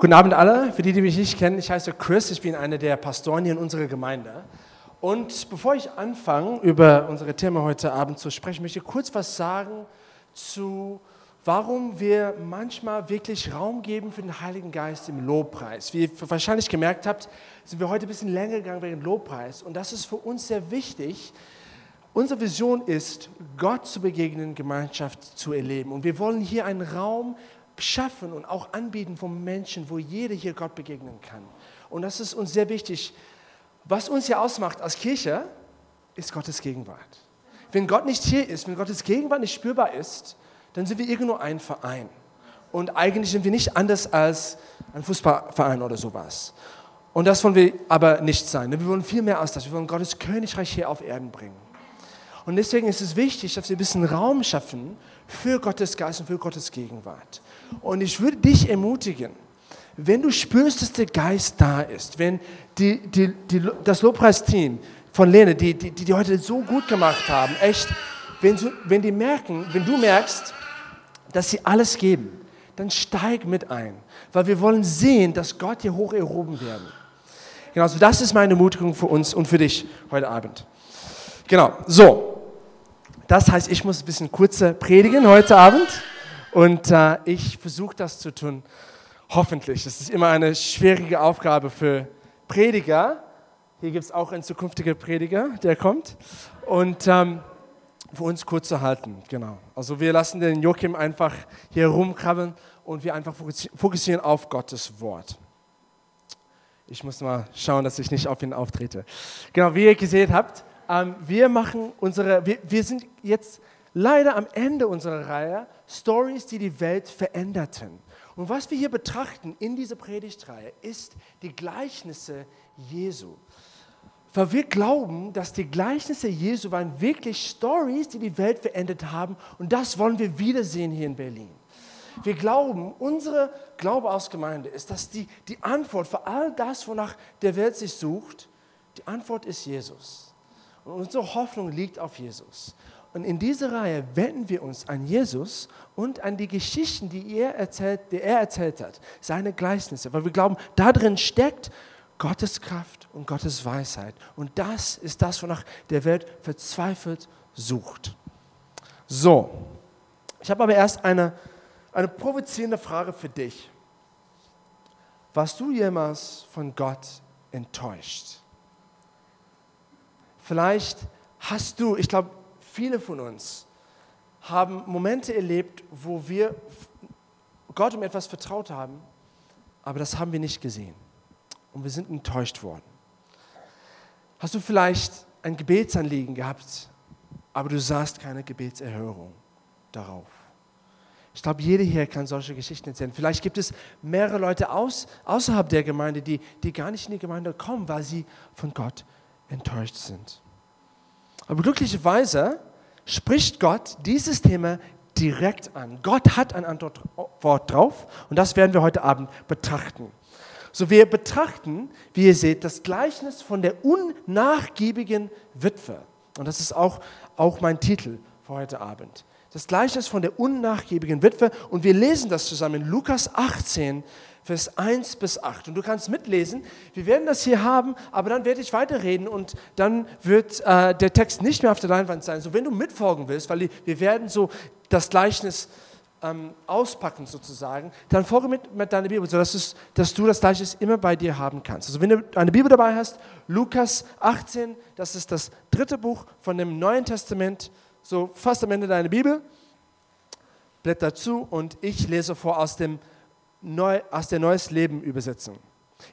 Guten Abend alle. Für die, die mich nicht kennen, ich heiße Chris, ich bin einer der Pastoren hier in unserer Gemeinde. Und bevor ich anfange, über unsere Themen heute Abend zu sprechen, möchte ich kurz was sagen zu, warum wir manchmal wirklich Raum geben für den Heiligen Geist im Lobpreis. Wie ihr wahrscheinlich gemerkt habt, sind wir heute ein bisschen länger gegangen wegen Lobpreis. Und das ist für uns sehr wichtig. Unsere Vision ist, Gott zu begegnen, Gemeinschaft zu erleben. Und wir wollen hier einen Raum schaffen und auch anbieten von Menschen, wo jeder hier Gott begegnen kann. Und das ist uns sehr wichtig. Was uns hier ausmacht als Kirche, ist Gottes Gegenwart. Wenn Gott nicht hier ist, wenn Gottes Gegenwart nicht spürbar ist, dann sind wir irgendwo ein Verein. Und eigentlich sind wir nicht anders als ein Fußballverein oder sowas. Und das wollen wir aber nicht sein. Wir wollen viel mehr als das. Wir wollen Gottes Königreich hier auf Erden bringen. Und deswegen ist es wichtig, dass wir ein bisschen Raum schaffen für Gottes Geist und für Gottes Gegenwart. Und ich würde dich ermutigen, wenn du spürst, dass der Geist da ist, wenn die, die, die, das Lobpreisteam von Lene, die, die, die heute so gut gemacht haben, echt, wenn, du, wenn die merken, wenn du merkst, dass sie alles geben, dann steig mit ein, weil wir wollen sehen, dass Gott hier hoch erhoben werden. Genau, also das ist meine Ermutigung für uns und für dich heute Abend. Genau, so. Das heißt, ich muss ein bisschen kurzer predigen heute Abend. Und äh, ich versuche das zu tun, hoffentlich. Das ist immer eine schwierige Aufgabe für Prediger. Hier gibt es auch einen zukünftigen Prediger, der kommt. Und ähm, für uns kurz zu halten, genau. Also wir lassen den Joachim einfach hier rumkrabbeln und wir einfach fokussieren auf Gottes Wort. Ich muss mal schauen, dass ich nicht auf ihn auftrete. Genau, wie ihr gesehen habt, ähm, wir machen unsere, wir, wir sind jetzt leider am Ende unserer Reihe Stories, die die Welt veränderten. Und was wir hier betrachten in dieser Predigtreihe ist die Gleichnisse Jesu. Weil wir glauben, dass die Gleichnisse Jesu waren wirklich Stories, die die Welt verändert haben. Und das wollen wir wiedersehen hier in Berlin. Wir glauben, unsere Glaube aus Gemeinde ist, dass die, die Antwort für all das, wonach der Welt sich sucht, die Antwort ist Jesus. Und unsere Hoffnung liegt auf Jesus. Und in dieser Reihe wenden wir uns an Jesus und an die Geschichten, die er erzählt, die er erzählt hat, seine Gleichnisse, weil wir glauben, da drin steckt Gottes Kraft und Gottes Weisheit. Und das ist das, wonach der Welt verzweifelt sucht. So, ich habe aber erst eine, eine provozierende Frage für dich. Warst du jemals von Gott enttäuscht? Vielleicht hast du, ich glaube, viele von uns haben Momente erlebt, wo wir Gott um etwas vertraut haben, aber das haben wir nicht gesehen. Und wir sind enttäuscht worden. Hast du vielleicht ein Gebetsanliegen gehabt, aber du sahst keine Gebetserhörung darauf? Ich glaube, jeder hier kann solche Geschichten erzählen. Vielleicht gibt es mehrere Leute aus, außerhalb der Gemeinde, die, die gar nicht in die Gemeinde kommen, weil sie von Gott enttäuscht sind. Aber glücklicherweise spricht Gott dieses Thema direkt an. Gott hat ein Antwort drauf und das werden wir heute Abend betrachten. So, wir betrachten, wie ihr seht, das Gleichnis von der unnachgiebigen Witwe. Und das ist auch, auch mein Titel für heute Abend. Das Gleichnis von der unnachgiebigen Witwe. Und wir lesen das zusammen in Lukas 18, Vers 1 bis 8. Und du kannst mitlesen, wir werden das hier haben, aber dann werde ich weiterreden und dann wird äh, der Text nicht mehr auf der Leinwand sein. So, wenn du mitfolgen willst, weil wir werden so das Gleichnis ähm, auspacken sozusagen, dann folge mit, mit deiner Bibel, sodass es, dass du das Gleichnis immer bei dir haben kannst. Also wenn du eine Bibel dabei hast, Lukas 18, das ist das dritte Buch von dem Neuen Testament, so fast am Ende deiner Bibel. Blätter zu und ich lese vor aus dem neu, aus der Neues Leben Übersetzung.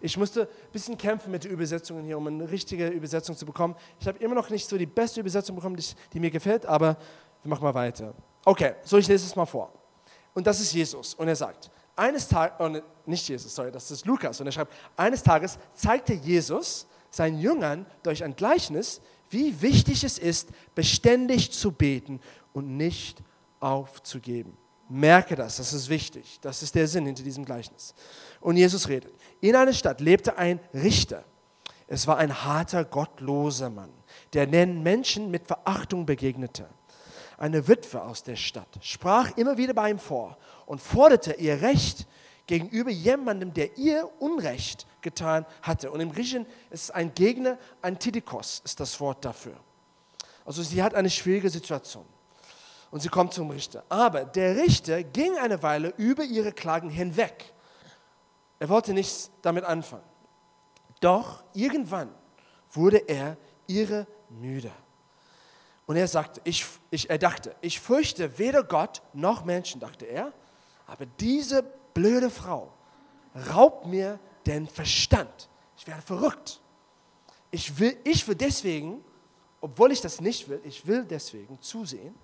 Ich musste ein bisschen kämpfen mit den Übersetzungen hier, um eine richtige Übersetzung zu bekommen. Ich habe immer noch nicht so die beste Übersetzung bekommen, die, die mir gefällt, aber wir machen mal weiter. Okay, so ich lese es mal vor. Und das ist Jesus. Und er sagt, eines Tages, oh, nicht Jesus, sorry, das ist Lukas. Und er schreibt, eines Tages zeigte Jesus seinen Jüngern durch ein Gleichnis, wie wichtig es ist, beständig zu beten und nicht aufzugeben. Merke das, das ist wichtig. Das ist der Sinn hinter diesem Gleichnis. Und Jesus redet. In einer Stadt lebte ein Richter. Es war ein harter, gottloser Mann, der den Menschen mit Verachtung begegnete. Eine Witwe aus der Stadt sprach immer wieder bei ihm vor und forderte ihr Recht gegenüber jemandem, der ihr Unrecht getan hatte. Und im Griechischen ist ein Gegner, Antidikos ist das Wort dafür. Also sie hat eine schwierige Situation und sie kommt zum Richter. Aber der Richter ging eine Weile über ihre Klagen hinweg. Er wollte nichts damit anfangen. Doch irgendwann wurde er ihre müde. Und er sagte, ich, ich, er dachte, ich fürchte weder Gott noch Menschen, dachte er, aber diese blöde Frau raubt mir den Verstand. Ich werde verrückt. Ich will, ich will deswegen, obwohl ich das nicht will, ich will deswegen zusehen,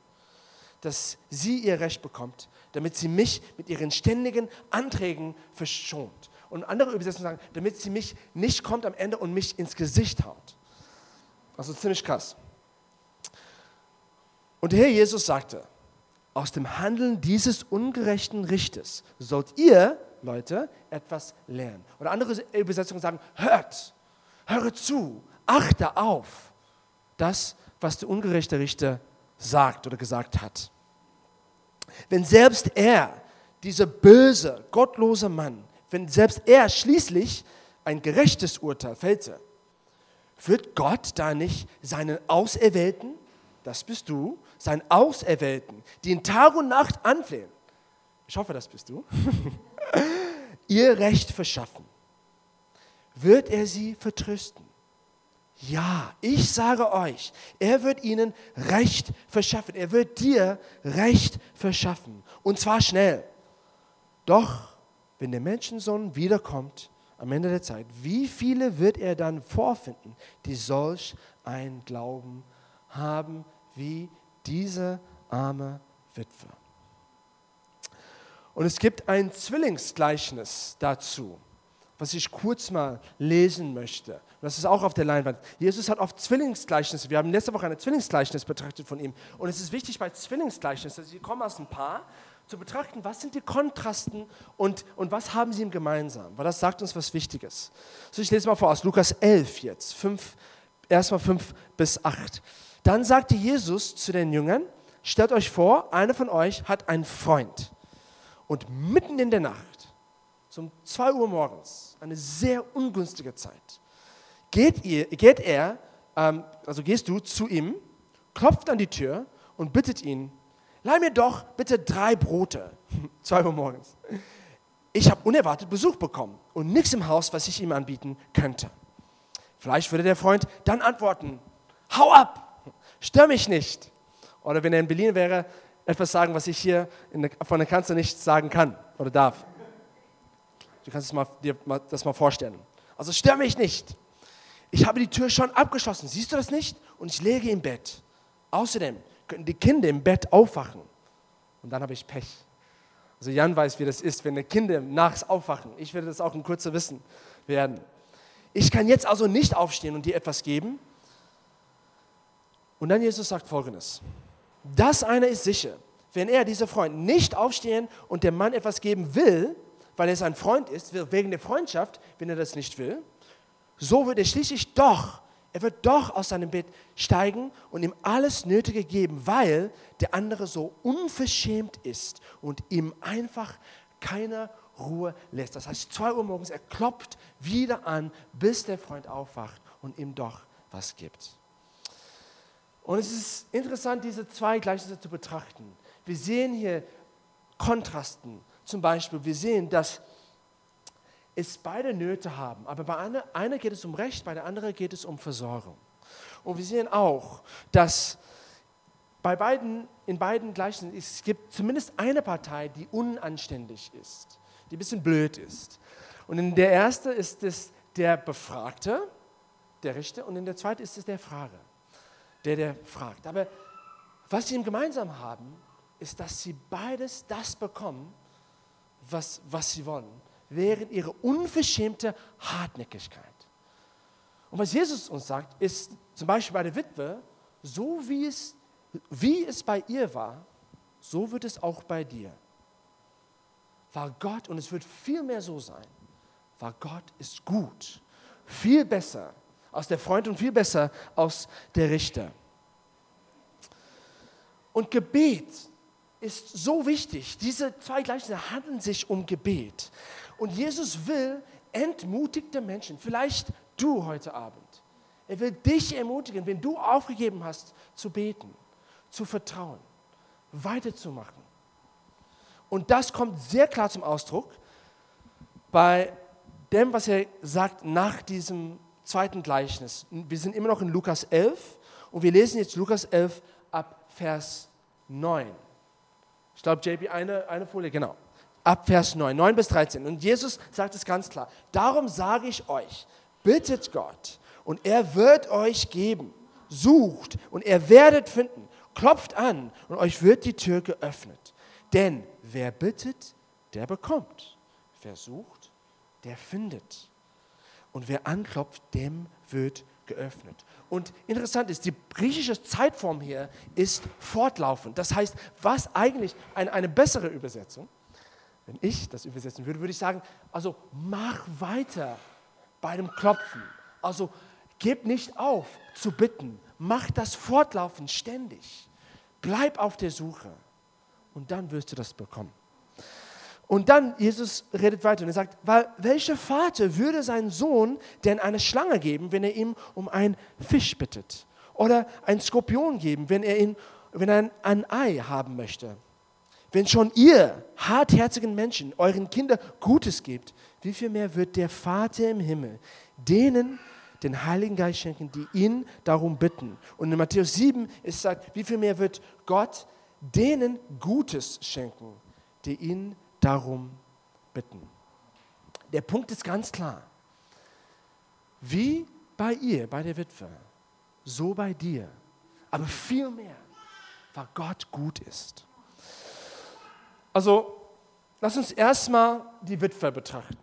dass sie ihr Recht bekommt, damit sie mich mit ihren ständigen Anträgen verschont. Und andere Übersetzungen sagen, damit sie mich nicht kommt am Ende und mich ins Gesicht haut. Also ziemlich krass. Und der Herr Jesus sagte, aus dem Handeln dieses ungerechten Richters sollt ihr, Leute, etwas lernen. Oder andere Übersetzungen sagen, hört, höre zu, achte auf das, was der ungerechte Richter sagt oder gesagt hat. Wenn selbst er, dieser böse, gottlose Mann, wenn selbst er schließlich ein gerechtes Urteil fällte, wird Gott da nicht seinen Auserwählten, das bist du, seinen Auserwählten, die in Tag und Nacht anflehen, ich hoffe, das bist du, ihr Recht verschaffen? Wird er sie vertrösten? Ja, ich sage euch, er wird ihnen Recht verschaffen. Er wird dir Recht verschaffen. Und zwar schnell. Doch, wenn der Menschensohn wiederkommt, am Ende der Zeit, wie viele wird er dann vorfinden, die solch ein Glauben haben wie diese arme Witwe? Und es gibt ein Zwillingsgleichnis dazu was ich kurz mal lesen möchte. Das ist auch auf der Leinwand. Jesus hat oft Zwillingsgleichnisse. Wir haben letzte Woche ein Zwillingsgleichnis betrachtet von ihm. Und es ist wichtig bei Zwillingsgleichnissen, sie kommen aus ein Paar, zu betrachten, was sind die Kontrasten und, und was haben sie im gemeinsam. Weil das sagt uns was Wichtiges. So, ich lese mal vor aus Lukas 11 jetzt, 5, erstmal 5 bis 8. Dann sagte Jesus zu den Jüngern, stellt euch vor, einer von euch hat einen Freund. Und mitten in der Nacht um 2 Uhr morgens, eine sehr ungünstige Zeit, geht, ihr, geht er, ähm, also gehst du zu ihm, klopft an die Tür und bittet ihn, leih mir doch bitte drei Brote, 2 Uhr morgens. Ich habe unerwartet Besuch bekommen und nichts im Haus, was ich ihm anbieten könnte. Vielleicht würde der Freund dann antworten, hau ab, stör mich nicht. Oder wenn er in Berlin wäre, etwas sagen, was ich hier der, von der Kanzler nicht sagen kann oder darf. Du kannst mal, dir das mal vorstellen. Also stör mich nicht. Ich habe die Tür schon abgeschlossen. Siehst du das nicht? Und ich lege im Bett. Außerdem könnten die Kinder im Bett aufwachen. Und dann habe ich Pech. Also Jan weiß, wie das ist, wenn die Kinder nachts aufwachen. Ich werde das auch in kurzer wissen werden. Ich kann jetzt also nicht aufstehen und dir etwas geben. Und dann Jesus sagt folgendes. Das eine ist sicher. Wenn er, dieser Freund, nicht aufstehen und dem Mann etwas geben will, weil er sein Freund ist, wegen der Freundschaft, wenn er das nicht will, so wird er schließlich doch, er wird doch aus seinem Bett steigen und ihm alles Nötige geben, weil der andere so unverschämt ist und ihm einfach keine Ruhe lässt. Das heißt, zwei Uhr morgens, er klopft wieder an, bis der Freund aufwacht und ihm doch was gibt. Und es ist interessant, diese zwei Gleichnisse zu betrachten. Wir sehen hier Kontrasten zum Beispiel, wir sehen, dass es beide Nöte haben, aber bei einer, einer geht es um Recht, bei der anderen geht es um Versorgung. Und wir sehen auch, dass bei beiden, in beiden gleichen, es gibt zumindest eine Partei, die unanständig ist, die ein bisschen blöd ist. Und in der ersten ist es der Befragte, der Richter, und in der zweiten ist es der Frager, der, der fragt. Aber was sie gemeinsam haben, ist, dass sie beides das bekommen, was, was sie wollen, während ihre unverschämte Hartnäckigkeit. Und was Jesus uns sagt, ist zum Beispiel bei der Witwe, so wie es, wie es bei ihr war, so wird es auch bei dir. War Gott, und es wird viel mehr so sein, war Gott ist gut, viel besser aus der Freund und viel besser aus der Richter. Und Gebet ist so wichtig. Diese zwei Gleichnisse handeln sich um Gebet. Und Jesus will entmutigte Menschen, vielleicht du heute Abend, er will dich ermutigen, wenn du aufgegeben hast, zu beten, zu vertrauen, weiterzumachen. Und das kommt sehr klar zum Ausdruck bei dem, was er sagt nach diesem zweiten Gleichnis. Wir sind immer noch in Lukas 11 und wir lesen jetzt Lukas 11 ab Vers 9. Ich glaube, JP, eine, eine Folie, genau. Ab Vers 9, 9 bis 13. Und Jesus sagt es ganz klar. Darum sage ich euch, bittet Gott und er wird euch geben. Sucht und er werdet finden. Klopft an und euch wird die Tür geöffnet. Denn wer bittet, der bekommt. Wer sucht, der findet. Und wer anklopft, dem wird geöffnet. Und interessant ist, die griechische Zeitform hier ist fortlaufend. Das heißt, was eigentlich eine, eine bessere Übersetzung, wenn ich das übersetzen würde, würde ich sagen, also mach weiter bei dem Klopfen. Also Gib nicht auf zu bitten. Mach das fortlaufend, ständig. Bleib auf der Suche. Und dann wirst du das bekommen. Und dann, Jesus redet weiter und er sagt, weil welcher Vater würde seinen Sohn denn eine Schlange geben, wenn er ihm um einen Fisch bittet? Oder einen Skorpion geben, wenn er, ihn, wenn er ein, ein Ei haben möchte? Wenn schon ihr hartherzigen Menschen euren Kindern Gutes gebt, wie viel mehr wird der Vater im Himmel denen den Heiligen Geist schenken, die ihn darum bitten. Und in Matthäus 7 ist sagt, wie viel mehr wird Gott denen Gutes schenken, die ihn darum bitten. Der Punkt ist ganz klar. Wie bei ihr, bei der Witwe, so bei dir, aber viel mehr, weil Gott gut ist. Also, lass uns erstmal die Witwe betrachten.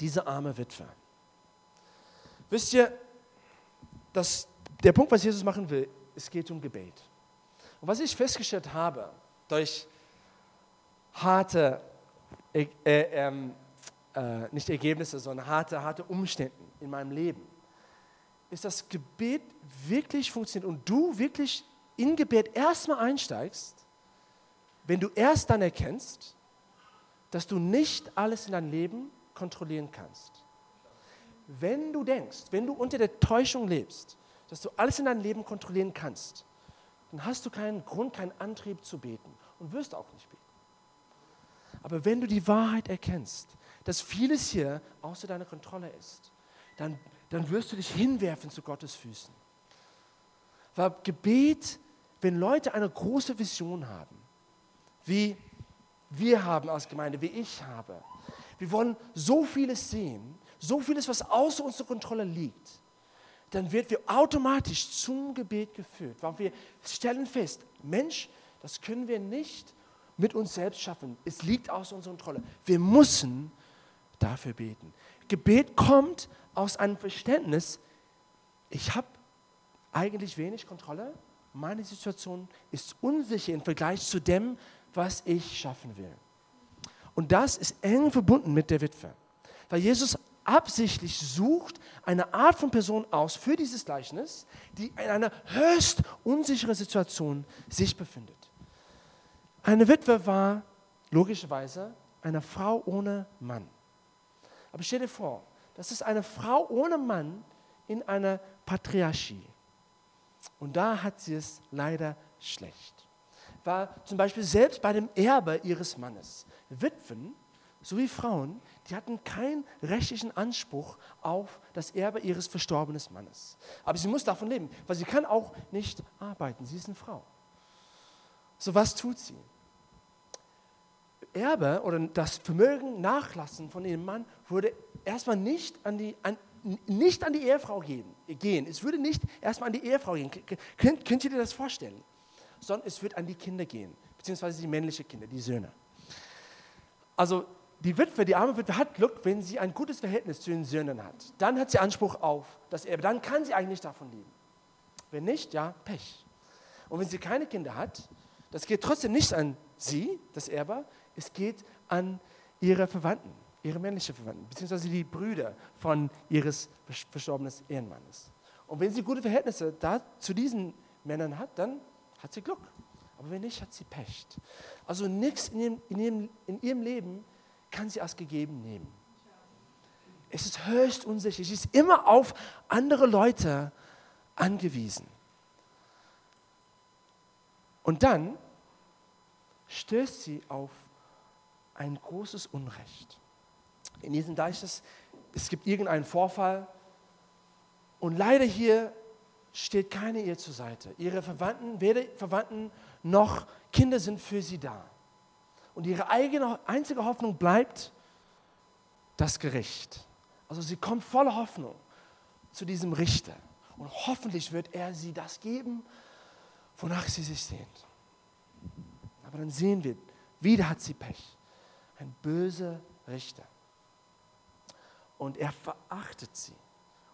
Diese arme Witwe. Wisst ihr, dass der Punkt, was Jesus machen will, es geht um Gebet. Und was ich festgestellt habe, durch harte, äh, äh, äh, nicht Ergebnisse, sondern harte, harte Umstände in meinem Leben, ist, dass Gebet wirklich funktioniert und du wirklich in Gebet erstmal einsteigst, wenn du erst dann erkennst, dass du nicht alles in deinem Leben kontrollieren kannst wenn du denkst, wenn du unter der Täuschung lebst, dass du alles in deinem Leben kontrollieren kannst, dann hast du keinen Grund, keinen Antrieb zu beten und wirst auch nicht beten. Aber wenn du die Wahrheit erkennst, dass vieles hier außer deiner Kontrolle ist, dann, dann wirst du dich hinwerfen zu Gottes Füßen. Weil Gebet, wenn Leute eine große Vision haben, wie wir haben als Gemeinde, wie ich habe, wir wollen so vieles sehen, so vieles, was außer unserer Kontrolle liegt, dann wird wir automatisch zum Gebet geführt, weil wir stellen fest, Mensch, das können wir nicht mit uns selbst schaffen. Es liegt außer unserer Kontrolle. Wir müssen dafür beten. Gebet kommt aus einem Verständnis, ich habe eigentlich wenig Kontrolle, meine Situation ist unsicher im Vergleich zu dem, was ich schaffen will. Und das ist eng verbunden mit der Witwe. Weil Jesus absichtlich sucht eine Art von Person aus für dieses Gleichnis, die in einer höchst unsicheren Situation sich befindet. Eine Witwe war logischerweise eine Frau ohne Mann. Aber stell dir vor, das ist eine Frau ohne Mann in einer Patriarchie. Und da hat sie es leider schlecht. War zum Beispiel selbst bei dem Erbe ihres Mannes. Witwen sowie Frauen, die hatten keinen rechtlichen Anspruch auf das Erbe ihres verstorbenen Mannes. Aber sie muss davon leben, weil sie kann auch nicht arbeiten. Sie ist eine Frau. So was tut sie? Erbe oder das Vermögen nachlassen von ihrem Mann würde erstmal nicht an die, an, nicht an die Ehefrau gehen, gehen. Es würde nicht erstmal an die Ehefrau gehen. Könnt, könnt ihr dir das vorstellen? Sondern es wird an die Kinder gehen, beziehungsweise die männlichen Kinder, die Söhne. Also die Witwe, die arme Witwe hat Glück, wenn sie ein gutes Verhältnis zu den Söhnen hat. Dann hat sie Anspruch auf das Erbe. Dann kann sie eigentlich davon leben. Wenn nicht, ja, Pech. Und wenn sie keine Kinder hat, das geht trotzdem nicht an sie, das Erbe, es geht an ihre Verwandten, ihre männlichen Verwandten, beziehungsweise die Brüder von ihres verstorbenen Ehemannes. Und wenn sie gute Verhältnisse da zu diesen Männern hat, dann hat sie Glück. Aber wenn nicht, hat sie Pech. Also nichts in ihrem, in, ihrem, in ihrem Leben kann sie als gegeben nehmen. Es ist höchst unsicher. Sie ist immer auf andere Leute angewiesen. Und dann stößt sie auf ein großes Unrecht. In diesem Gleichnis, es gibt irgendeinen Vorfall und leider hier steht keine ihr zur Seite. Ihre Verwandten, weder Verwandten noch Kinder sind für sie da. Und ihre eigene, einzige Hoffnung bleibt das Gericht. Also sie kommt voller Hoffnung zu diesem Richter. Und hoffentlich wird er sie das geben, wonach sie sich sehnt. Aber dann sehen wir, wieder hat sie Pech. Ein böser Richter. Und er verachtet sie.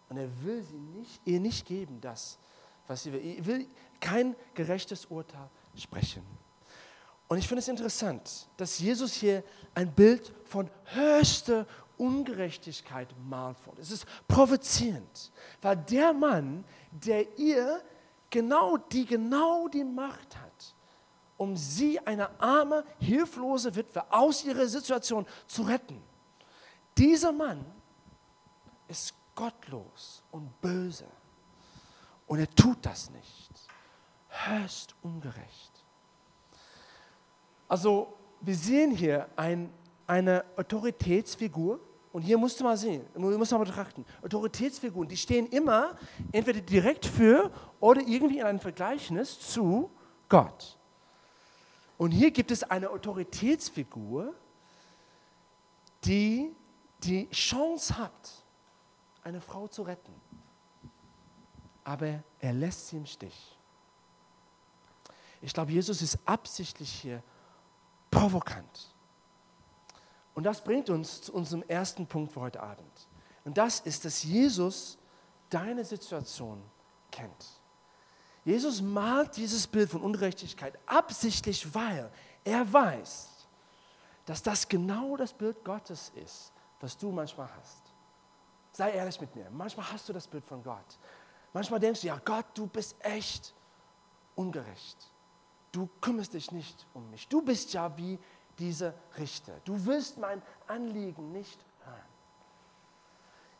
Und er will sie nicht, ihr nicht geben, das, was sie will. Er will kein gerechtes Urteil sprechen. Und ich finde es interessant, dass Jesus hier ein Bild von höchster Ungerechtigkeit malt. Es ist provozierend, weil der Mann, der ihr genau die, genau die Macht hat, um sie, eine arme, hilflose Witwe, aus ihrer Situation zu retten, dieser Mann ist gottlos und böse. Und er tut das nicht. Höchst ungerecht. Also wir sehen hier ein, eine Autoritätsfigur. Und hier musst du mal sehen, musst du mal betrachten. Autoritätsfiguren, die stehen immer entweder direkt für oder irgendwie in einem Vergleichnis zu Gott. Und hier gibt es eine Autoritätsfigur, die die Chance hat, eine Frau zu retten. Aber er lässt sie im Stich. Ich glaube, Jesus ist absichtlich hier provokant. Und das bringt uns zu unserem ersten Punkt für heute Abend. Und das ist, dass Jesus deine Situation kennt. Jesus malt dieses Bild von Ungerechtigkeit absichtlich, weil er weiß, dass das genau das Bild Gottes ist, was du manchmal hast. Sei ehrlich mit mir. Manchmal hast du das Bild von Gott. Manchmal denkst du, ja Gott, du bist echt ungerecht du kümmerst dich nicht um mich. Du bist ja wie dieser Richter. Du willst mein Anliegen nicht hören.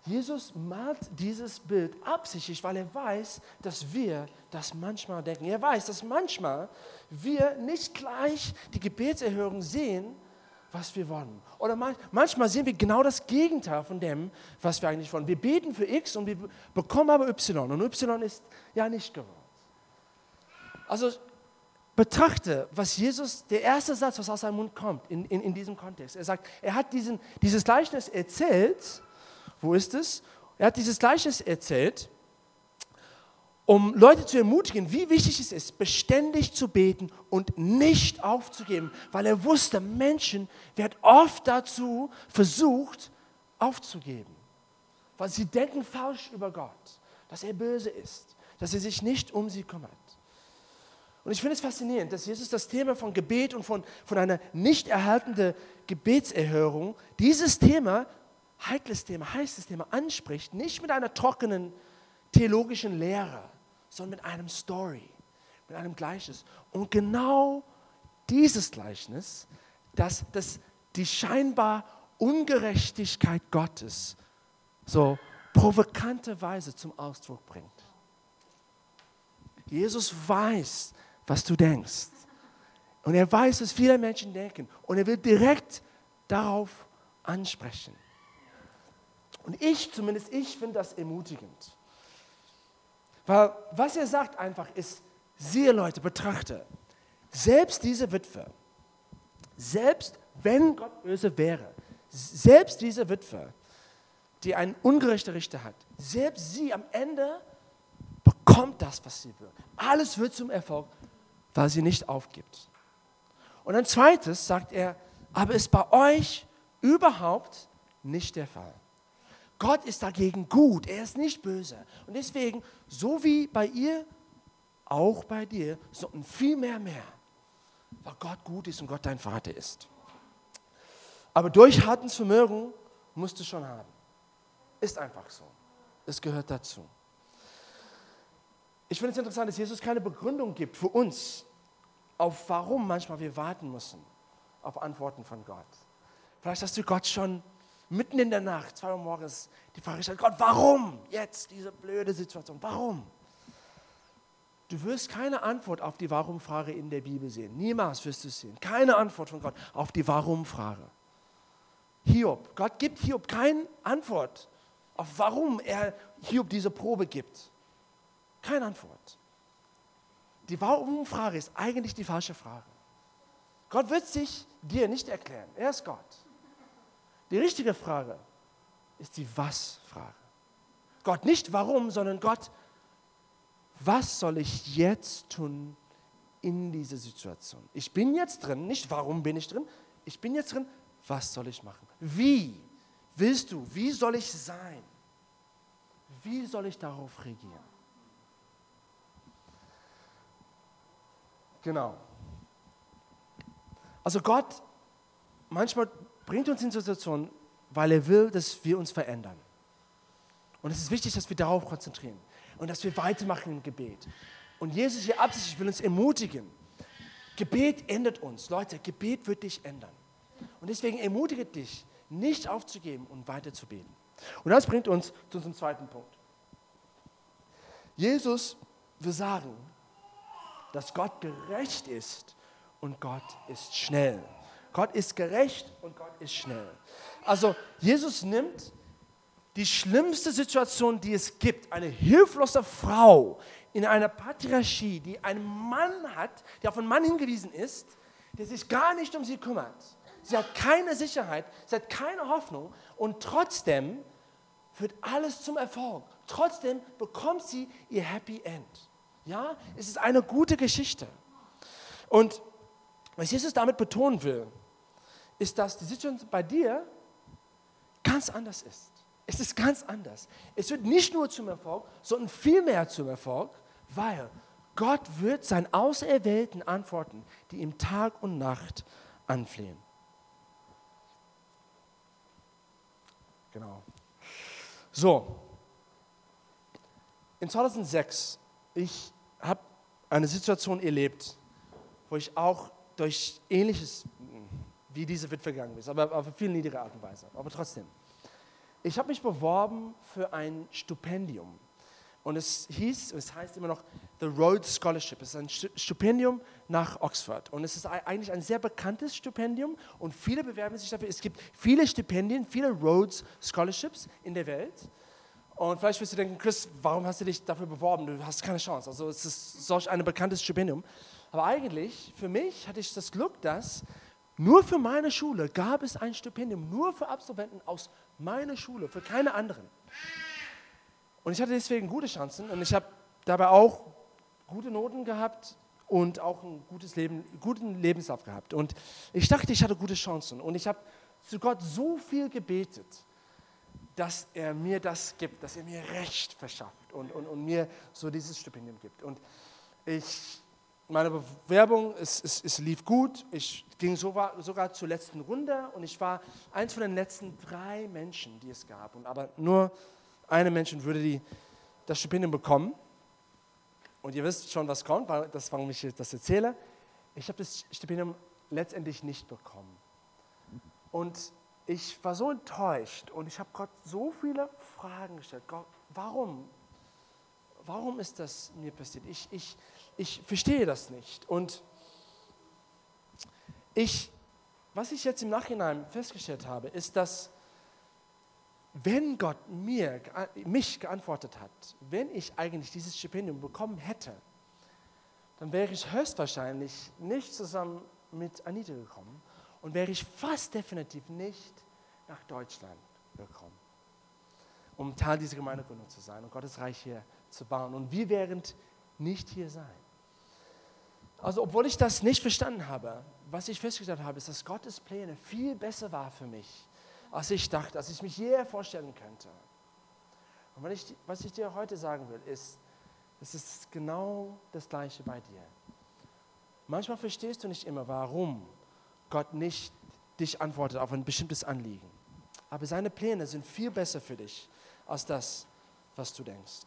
Jesus malt dieses Bild absichtlich, weil er weiß, dass wir das manchmal denken. Er weiß, dass manchmal wir nicht gleich die Gebetserhörung sehen, was wir wollen. Oder manchmal sehen wir genau das Gegenteil von dem, was wir eigentlich wollen. Wir beten für X und wir bekommen aber Y und Y ist ja nicht gewollt. Also betrachte, was Jesus, der erste Satz, was aus seinem Mund kommt, in, in, in diesem Kontext. Er sagt, er hat diesen, dieses Gleichnis erzählt. Wo ist es? Er hat dieses Gleichnis erzählt, um Leute zu ermutigen, wie wichtig es ist, beständig zu beten und nicht aufzugeben, weil er wusste, Menschen werden oft dazu versucht, aufzugeben, weil sie denken falsch über Gott, dass er böse ist, dass er sich nicht um sie kümmert. Und ich finde es faszinierend, dass Jesus das Thema von Gebet und von, von einer nicht erhaltenen Gebetserhörung, dieses Thema, heikles Thema, heißes Thema, anspricht, nicht mit einer trockenen theologischen Lehre, sondern mit einem Story, mit einem Gleichnis. Und genau dieses Gleichnis, das, das die scheinbar Ungerechtigkeit Gottes so provokante Weise zum Ausdruck bringt. Jesus weiß, was du denkst. Und er weiß, was viele Menschen denken. Und er will direkt darauf ansprechen. Und ich, zumindest ich, finde das ermutigend. Weil was er sagt einfach ist, siehe Leute, betrachte, selbst diese Witwe, selbst wenn Gott böse wäre, selbst diese Witwe, die einen ungerechten Richter hat, selbst sie am Ende bekommt das, was sie will. Alles wird zum Erfolg, weil sie nicht aufgibt. Und ein zweites sagt er, aber ist bei euch überhaupt nicht der Fall. Gott ist dagegen gut, er ist nicht böse. Und deswegen, so wie bei ihr, auch bei dir, sondern viel mehr mehr, weil Gott gut ist und Gott dein Vater ist. Aber Durchhaltensvermögen musst du schon haben. Ist einfach so. Es gehört dazu. Ich finde es interessant, dass Jesus keine Begründung gibt für uns, auf warum manchmal wir warten müssen auf Antworten von Gott. Vielleicht hast du Gott schon mitten in der Nacht, zwei Uhr morgens, die Frage gestellt, Gott, warum jetzt diese blöde Situation? Warum? Du wirst keine Antwort auf die Warum-Frage in der Bibel sehen. Niemals wirst du es sehen. Keine Antwort von Gott auf die Warum-Frage. Hiob, Gott gibt Hiob keine Antwort auf warum er Hiob diese Probe gibt. Keine Antwort. Die Warum-Frage ist eigentlich die falsche Frage. Gott wird sich dir nicht erklären. Er ist Gott. Die richtige Frage ist die Was-Frage. Gott nicht warum, sondern Gott, was soll ich jetzt tun in dieser Situation? Ich bin jetzt drin, nicht warum bin ich drin, ich bin jetzt drin, was soll ich machen? Wie willst du, wie soll ich sein? Wie soll ich darauf reagieren? Genau. Also Gott manchmal bringt uns in Situationen, weil er will, dass wir uns verändern. Und es ist wichtig, dass wir darauf konzentrieren und dass wir weitermachen im Gebet. Und Jesus hier absichtlich will uns ermutigen. Gebet ändert uns. Leute, Gebet wird dich ändern. Und deswegen ermutige dich, nicht aufzugeben und weiter zu beten. Und das bringt uns zu unserem zweiten Punkt. Jesus will sagen, dass Gott gerecht ist und Gott ist schnell. Gott ist gerecht und Gott ist schnell. Also Jesus nimmt die schlimmste Situation, die es gibt, eine hilflose Frau in einer Patriarchie, die einen Mann hat, der auf einen Mann hingewiesen ist, der sich gar nicht um sie kümmert. Sie hat keine Sicherheit, sie hat keine Hoffnung und trotzdem wird alles zum Erfolg. Trotzdem bekommt sie ihr Happy End. Ja, es ist eine gute Geschichte. Und was Jesus damit betonen will, ist, dass die Situation bei dir ganz anders ist. Es ist ganz anders. Es wird nicht nur zum Erfolg, sondern vielmehr zum Erfolg, weil Gott wird seinen Auserwählten antworten, die ihm Tag und Nacht anflehen. Genau. So, in 2006, ich habe eine Situation erlebt, wo ich auch durch ähnliches wie diese Witwe gegangen ist, aber auf viel niedrigere Art und Weise. Aber trotzdem. Ich habe mich beworben für ein Stipendium. Und es hieß, es heißt immer noch The Rhodes Scholarship. Es ist ein Stipendium nach Oxford. Und es ist eigentlich ein sehr bekanntes Stipendium und viele bewerben sich dafür. Es gibt viele Stipendien, viele Rhodes Scholarships in der Welt. Und vielleicht wirst du denken, Chris, warum hast du dich dafür beworben? Du hast keine Chance. Also es ist solch ein bekanntes Stipendium. Aber eigentlich, für mich hatte ich das Glück, dass nur für meine Schule gab es ein Stipendium, nur für Absolventen aus meiner Schule, für keine anderen. Und ich hatte deswegen gute Chancen und ich habe dabei auch gute Noten gehabt und auch ein gutes Leben, guten Lebenslauf gehabt. Und ich dachte, ich hatte gute Chancen. Und ich habe zu Gott so viel gebetet, dass er mir das gibt, dass er mir Recht verschafft und, und, und mir so dieses Stipendium gibt. Und ich meine Bewerbung, es, es, es lief gut. Ich ging sogar, sogar zur letzten Runde und ich war eins von den letzten drei Menschen, die es gab. Und aber nur eine Mensch würde die, das Stipendium bekommen. Und ihr wisst schon, was kommt, weil das, warum ich das erzähle. Ich habe das Stipendium letztendlich nicht bekommen. Und ich war so enttäuscht und ich habe Gott so viele Fragen gestellt. Gott, warum? Warum ist das mir passiert? Ich, ich, ich verstehe das nicht. Und ich, was ich jetzt im Nachhinein festgestellt habe, ist, dass wenn Gott mir, mich geantwortet hat, wenn ich eigentlich dieses Stipendium bekommen hätte, dann wäre ich höchstwahrscheinlich nicht zusammen mit Anita gekommen und wäre ich fast definitiv nicht nach Deutschland gekommen, um Teil dieser Gemeindegründung zu sein und Gottes Reich hier zu bauen. Und wir wären nicht hier sein. Also obwohl ich das nicht verstanden habe, was ich festgestellt habe, ist, dass Gottes Pläne viel besser war für mich, als ich dachte, als ich mich je vorstellen könnte. Und was ich, was ich dir heute sagen will, ist, es ist genau das Gleiche bei dir. Manchmal verstehst du nicht immer, warum Gott nicht dich antwortet auf ein bestimmtes Anliegen. Aber seine Pläne sind viel besser für dich als das, was du denkst.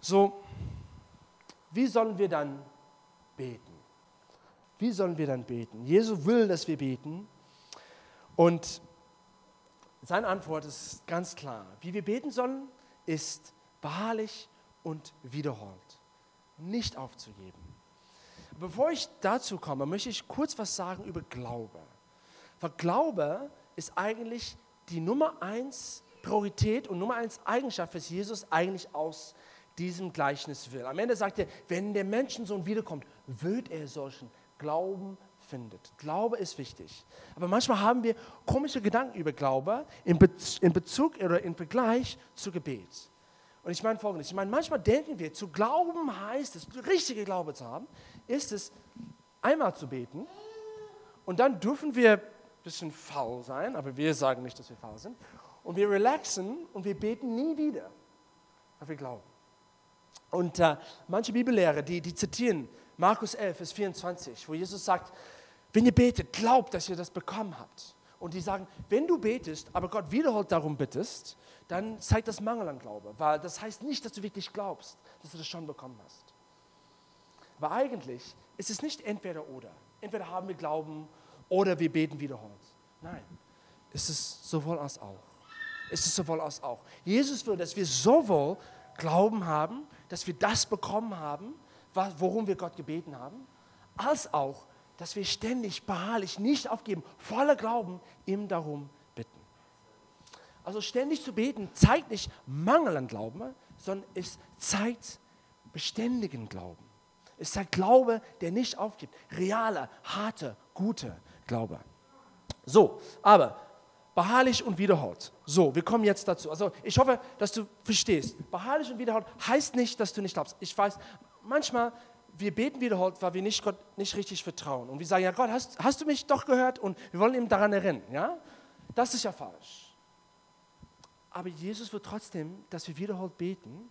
So, wie sollen wir dann beten. Wie sollen wir dann beten? Jesus will, dass wir beten. Und seine Antwort ist ganz klar. Wie wir beten sollen, ist beharrlich und wiederholt. Nicht aufzugeben. Bevor ich dazu komme, möchte ich kurz was sagen über Glaube. Weil Glaube ist eigentlich die Nummer eins Priorität und Nummer eins Eigenschaft, was Jesus eigentlich aus diesem Gleichnis will. Am Ende sagt er, wenn der Menschensohn wiederkommt, wird er solchen Glauben findet. Glaube ist wichtig. Aber manchmal haben wir komische Gedanken über Glaube in Bezug oder im Vergleich zu Gebet. Und ich meine folgendes, ich meine, manchmal denken wir, zu glauben heißt es, richtige Glaube zu haben, ist es, einmal zu beten und dann dürfen wir ein bisschen faul sein, aber wir sagen nicht, dass wir faul sind. Und wir relaxen und wir beten nie wieder, weil wir glauben. Und äh, manche Bibellehrer, die, die zitieren Markus 11, Vers 24, wo Jesus sagt, wenn ihr betet, glaubt, dass ihr das bekommen habt. Und die sagen, wenn du betest, aber Gott wiederholt darum bittest, dann zeigt das Mangel an Glaube, weil das heißt nicht, dass du wirklich glaubst, dass du das schon bekommen hast. Aber eigentlich ist es nicht entweder oder. Entweder haben wir Glauben oder wir beten wiederholt. Nein, es ist sowohl als auch. Es ist sowohl als auch. Jesus will, dass wir sowohl Glauben haben, dass wir das bekommen haben, worum wir Gott gebeten haben, als auch, dass wir ständig beharrlich nicht aufgeben, voller Glauben ihm darum bitten. Also ständig zu beten zeigt nicht Mangel an Glauben, sondern es zeigt beständigen Glauben. Es zeigt Glaube, der nicht aufgibt. Realer, harter, guter Glaube. So, aber beharrlich und wiederholt. So, wir kommen jetzt dazu. Also ich hoffe, dass du verstehst. Beharrlich und wiederholt heißt nicht, dass du nicht glaubst. Ich weiß, manchmal, wir beten wiederholt, weil wir nicht Gott nicht richtig vertrauen. Und wir sagen, ja Gott, hast, hast du mich doch gehört? Und wir wollen ihm daran erinnern. Ja? Das ist ja falsch. Aber Jesus will trotzdem, dass wir wiederholt beten,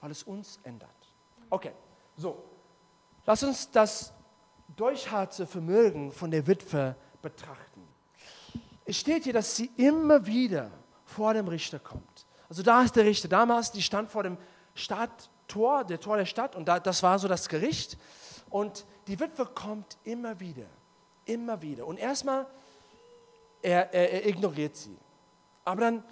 weil es uns ändert. Okay, so. Lass uns das durchharte Vermögen von der Witwe betrachten. Es steht hier, dass sie immer wieder vor dem Richter kommt. Also da ist der Richter. Damals, die stand vor dem Stadttor, der Tor der Stadt und da, das war so das Gericht. Und die Witwe kommt immer wieder, immer wieder. Und erstmal, er, er, er ignoriert sie. Aber dann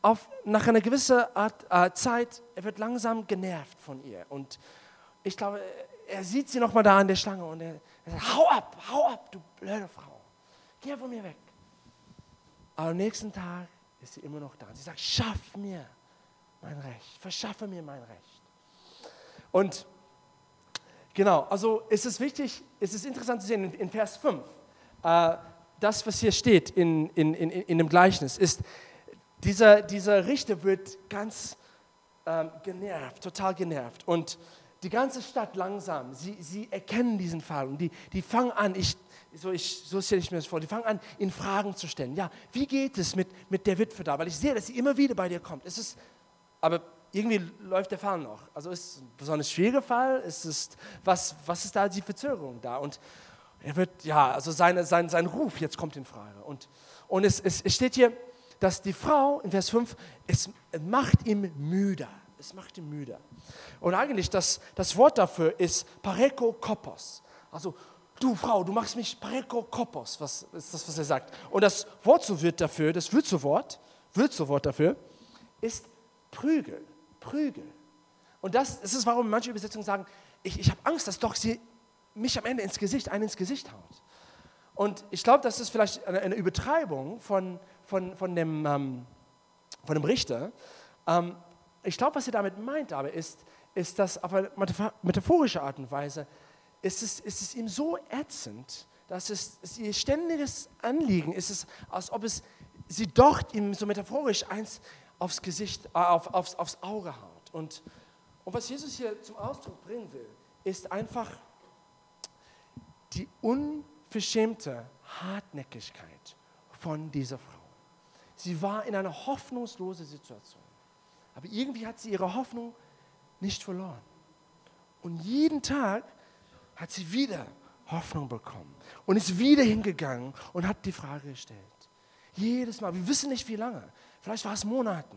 auf, nach einer gewissen Art, äh, Zeit, er wird langsam genervt von ihr. Und ich glaube, er sieht sie nochmal da an der Schlange und er, er sagt, hau ab, hau ab, du blöde Frau. Geh von mir weg. Aber am nächsten Tag ist sie immer noch da. Sie sagt, schaff mir mein Recht, verschaffe mir mein Recht. Und genau, also es ist wichtig, es ist interessant zu sehen in, in Vers 5, äh, das, was hier steht in, in, in, in dem Gleichnis, ist, dieser, dieser Richter wird ganz ähm, genervt, total genervt. Und die ganze Stadt langsam, sie, sie erkennen diesen Fall und die, die fangen an, ich, so, ich, so stelle ich mir das vor, die fangen an, ihn Fragen zu stellen. Ja, wie geht es mit, mit der Witwe da? Weil ich sehe, dass sie immer wieder bei dir kommt. Es ist, aber irgendwie läuft der Fall noch. Also ist es ein besonders schwieriger Fall? Es, was, was ist da die Verzögerung da? Und er wird, ja, also seine, sein, sein Ruf jetzt kommt in Frage. Und, und es, es, es steht hier, dass die Frau in Vers 5, es macht ihm müde. Es macht ihn müde. Und eigentlich das, das Wort dafür ist Pareko Kopos. Also, du Frau, du machst mich Pareko Kopos. Was ist das, was er sagt? Und das Wort so wird dafür, das Würzewort, Würzewort dafür, ist Prügel. Prügel. Und das, das ist, warum manche Übersetzungen sagen, ich, ich habe Angst, dass doch sie mich am Ende ins Gesicht, einen ins Gesicht haut. Und ich glaube, das ist vielleicht eine, eine Übertreibung von, von, von, dem, ähm, von dem Richter. Ähm, ich glaube, was er damit meint aber ist, ist, dass auf eine metaphorische Art und Weise ist es, ist es ihm so ätzend, dass es, es ihr ständiges Anliegen ist, es, als ob es sie dort ihm so metaphorisch eins aufs Gesicht, äh, auf, aufs, aufs Auge haut. Und, und was Jesus hier zum Ausdruck bringen will, ist einfach die unverschämte Hartnäckigkeit von dieser Frau. Sie war in einer hoffnungslosen Situation. Aber irgendwie hat sie ihre Hoffnung nicht verloren. Und jeden Tag hat sie wieder Hoffnung bekommen und ist wieder hingegangen und hat die Frage gestellt. Jedes Mal, wir wissen nicht wie lange. Vielleicht war es Monaten.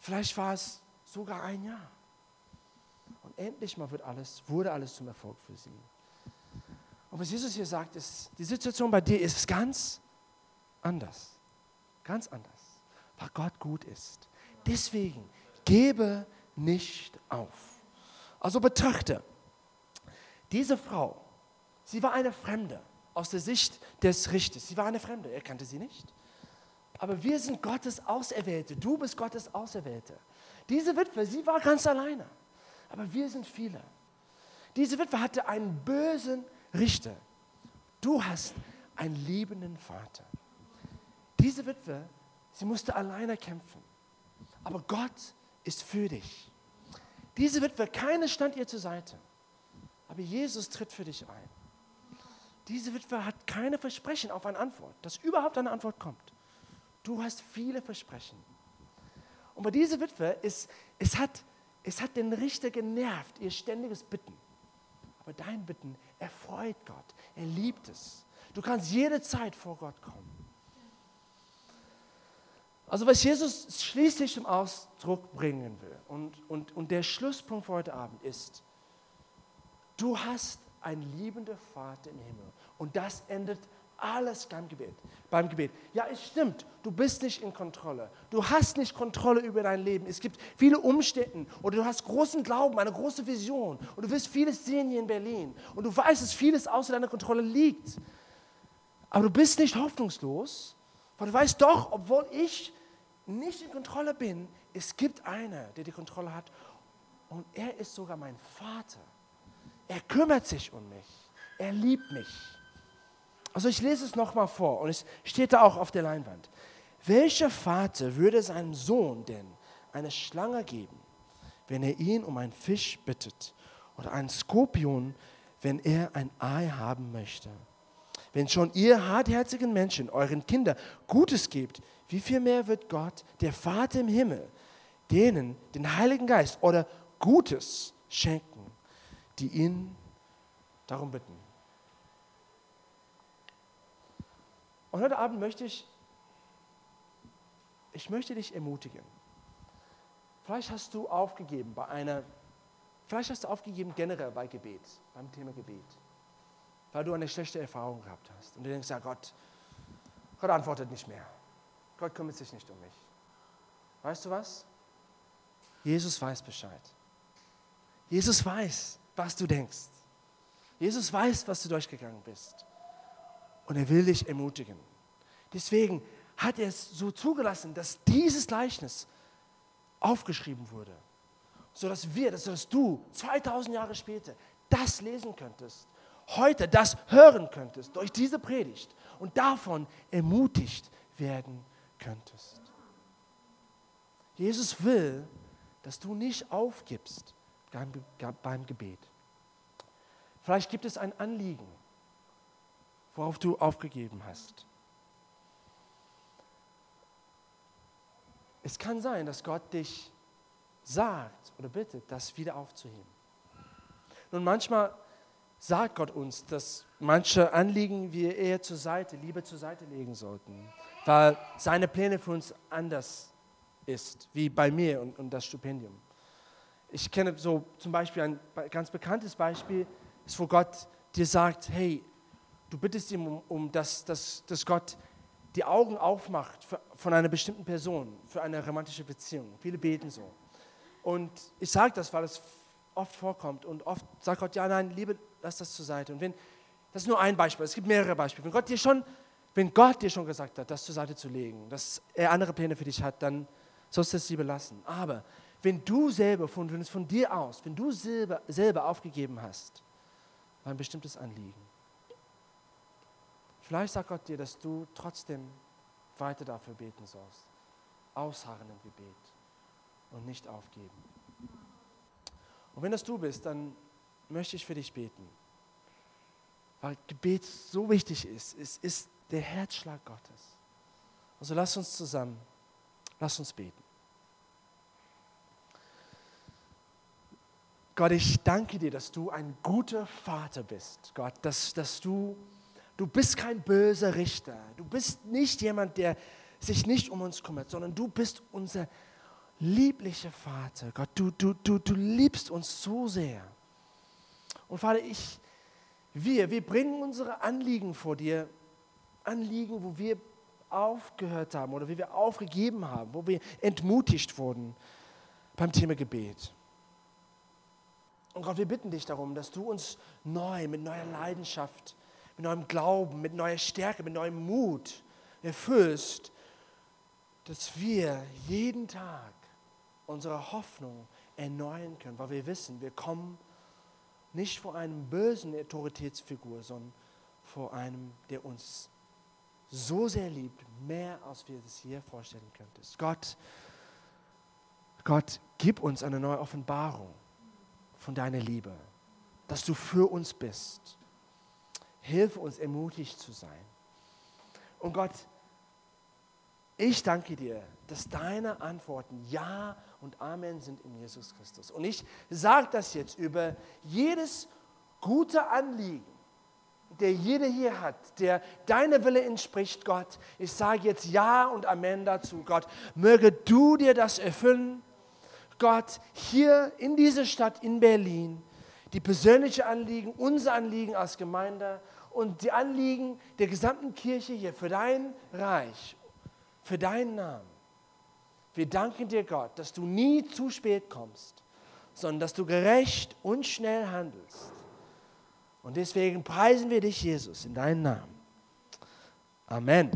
Vielleicht war es sogar ein Jahr. Und endlich mal wird alles, wurde alles zum Erfolg für sie. Und was Jesus hier sagt, ist, die Situation bei dir ist ganz anders. Ganz anders. Weil Gott gut ist. Deswegen gebe nicht auf. Also betrachte, diese Frau, sie war eine Fremde aus der Sicht des Richters. Sie war eine Fremde, er kannte sie nicht. Aber wir sind Gottes Auserwählte. Du bist Gottes Auserwählte. Diese Witwe, sie war ganz alleine. Aber wir sind viele. Diese Witwe hatte einen bösen Richter. Du hast einen liebenden Vater. Diese Witwe, sie musste alleine kämpfen. Aber Gott ist für dich. Diese Witwe, keine stand ihr zur Seite. Aber Jesus tritt für dich ein. Diese Witwe hat keine Versprechen auf eine Antwort, dass überhaupt eine Antwort kommt. Du hast viele Versprechen. Und bei dieser Witwe ist, es hat, es hat den Richter genervt, ihr ständiges Bitten. Aber dein Bitten erfreut Gott. Er liebt es. Du kannst jederzeit vor Gott kommen. Also was Jesus schließlich zum Ausdruck bringen will und, und, und der Schlusspunkt für heute Abend ist, du hast einen liebenden Vater im Himmel und das endet alles beim Gebet. Beim Gebet. Ja, es stimmt, du bist nicht in Kontrolle. Du hast nicht Kontrolle über dein Leben. Es gibt viele Umstände oder du hast großen Glauben, eine große Vision und du wirst vieles sehen hier in Berlin und du weißt, dass vieles außer deiner Kontrolle liegt. Aber du bist nicht hoffnungslos, weil du weißt doch, obwohl ich nicht in Kontrolle bin, es gibt einer, der die Kontrolle hat und er ist sogar mein Vater. Er kümmert sich um mich. Er liebt mich. Also ich lese es nochmal vor und es steht da auch auf der Leinwand. Welcher Vater würde seinem Sohn denn eine Schlange geben, wenn er ihn um einen Fisch bittet oder einen Skorpion, wenn er ein Ei haben möchte? Wenn schon ihr hartherzigen Menschen euren Kindern Gutes gebt, wie viel mehr wird Gott, der Vater im Himmel, denen den Heiligen Geist oder Gutes schenken, die ihn darum bitten? Und heute Abend möchte ich, ich möchte dich ermutigen. Vielleicht hast du aufgegeben bei einer, vielleicht hast du aufgegeben generell bei Gebet, beim Thema Gebet, weil du eine schlechte Erfahrung gehabt hast. Und du denkst, ja Gott, Gott antwortet nicht mehr. Gott kümmert sich nicht um mich. Weißt du was? Jesus weiß Bescheid. Jesus weiß, was du denkst. Jesus weiß, was du durchgegangen bist und er will dich ermutigen. Deswegen hat er es so zugelassen, dass dieses Gleichnis aufgeschrieben wurde, sodass wir, dass du 2000 Jahre später das lesen könntest, heute das hören könntest durch diese Predigt und davon ermutigt werden könntest. Jesus will, dass du nicht aufgibst beim Gebet. Vielleicht gibt es ein Anliegen, worauf du aufgegeben hast. Es kann sein, dass Gott dich sagt oder bittet, das wieder aufzuheben. Nun, manchmal sagt Gott uns, dass manche Anliegen wir eher zur Seite, lieber zur Seite legen sollten, weil seine Pläne für uns anders ist, wie bei mir und, und das Stipendium. Ich kenne so zum Beispiel ein ganz bekanntes Beispiel, ist, wo Gott dir sagt, hey, Du bittest ihm um, um dass, dass, dass Gott die Augen aufmacht für, von einer bestimmten Person, für eine romantische Beziehung. Viele beten so. Und ich sage das, weil es oft vorkommt. Und oft sagt Gott, ja, nein, Liebe, lass das zur Seite. Und wenn, das ist nur ein Beispiel, es gibt mehrere Beispiele. Wenn Gott dir schon, wenn Gott dir schon gesagt hat, das zur Seite zu legen, dass er andere Pläne für dich hat, dann sollst du es lieber lassen. Aber wenn du selber, von, wenn es von dir aus, wenn du selber, selber aufgegeben hast, ein bestimmtes Anliegen, Vielleicht sagt Gott dir, dass du trotzdem weiter dafür beten sollst. Ausharren im Gebet und nicht aufgeben. Und wenn das du bist, dann möchte ich für dich beten. Weil Gebet so wichtig ist. Es ist der Herzschlag Gottes. Also lass uns zusammen, lass uns beten. Gott, ich danke dir, dass du ein guter Vater bist. Gott, dass, dass du Du bist kein böser Richter. Du bist nicht jemand, der sich nicht um uns kümmert, sondern du bist unser lieblicher Vater, Gott, du, du, du, du liebst uns so sehr. Und Vater, ich, wir, wir bringen unsere Anliegen vor dir, Anliegen, wo wir aufgehört haben oder wie wir aufgegeben haben, wo wir entmutigt wurden beim Thema Gebet. Und Gott, wir bitten dich darum, dass du uns neu, mit neuer Leidenschaft, mit neuem Glauben, mit neuer Stärke, mit neuem Mut erfüllst, dass wir jeden Tag unsere Hoffnung erneuern können, weil wir wissen, wir kommen nicht vor einem bösen Autoritätsfigur, sondern vor einem, der uns so sehr liebt, mehr als wir es hier vorstellen könnten. Gott, Gott, gib uns eine neue Offenbarung von deiner Liebe, dass du für uns bist. Hilfe uns, ermutigt zu sein. Und Gott, ich danke dir, dass deine Antworten Ja und Amen sind in Jesus Christus. Und ich sage das jetzt über jedes gute Anliegen, der jeder hier hat, der deiner Wille entspricht, Gott. Ich sage jetzt Ja und Amen dazu, Gott. Möge du dir das erfüllen, Gott, hier in dieser Stadt in Berlin, die persönlichen Anliegen, unser Anliegen als Gemeinde und die Anliegen der gesamten Kirche hier für dein Reich für deinen Namen. Wir danken dir, Gott, dass du nie zu spät kommst, sondern dass du gerecht und schnell handelst. Und deswegen preisen wir dich, Jesus, in deinem Namen. Amen.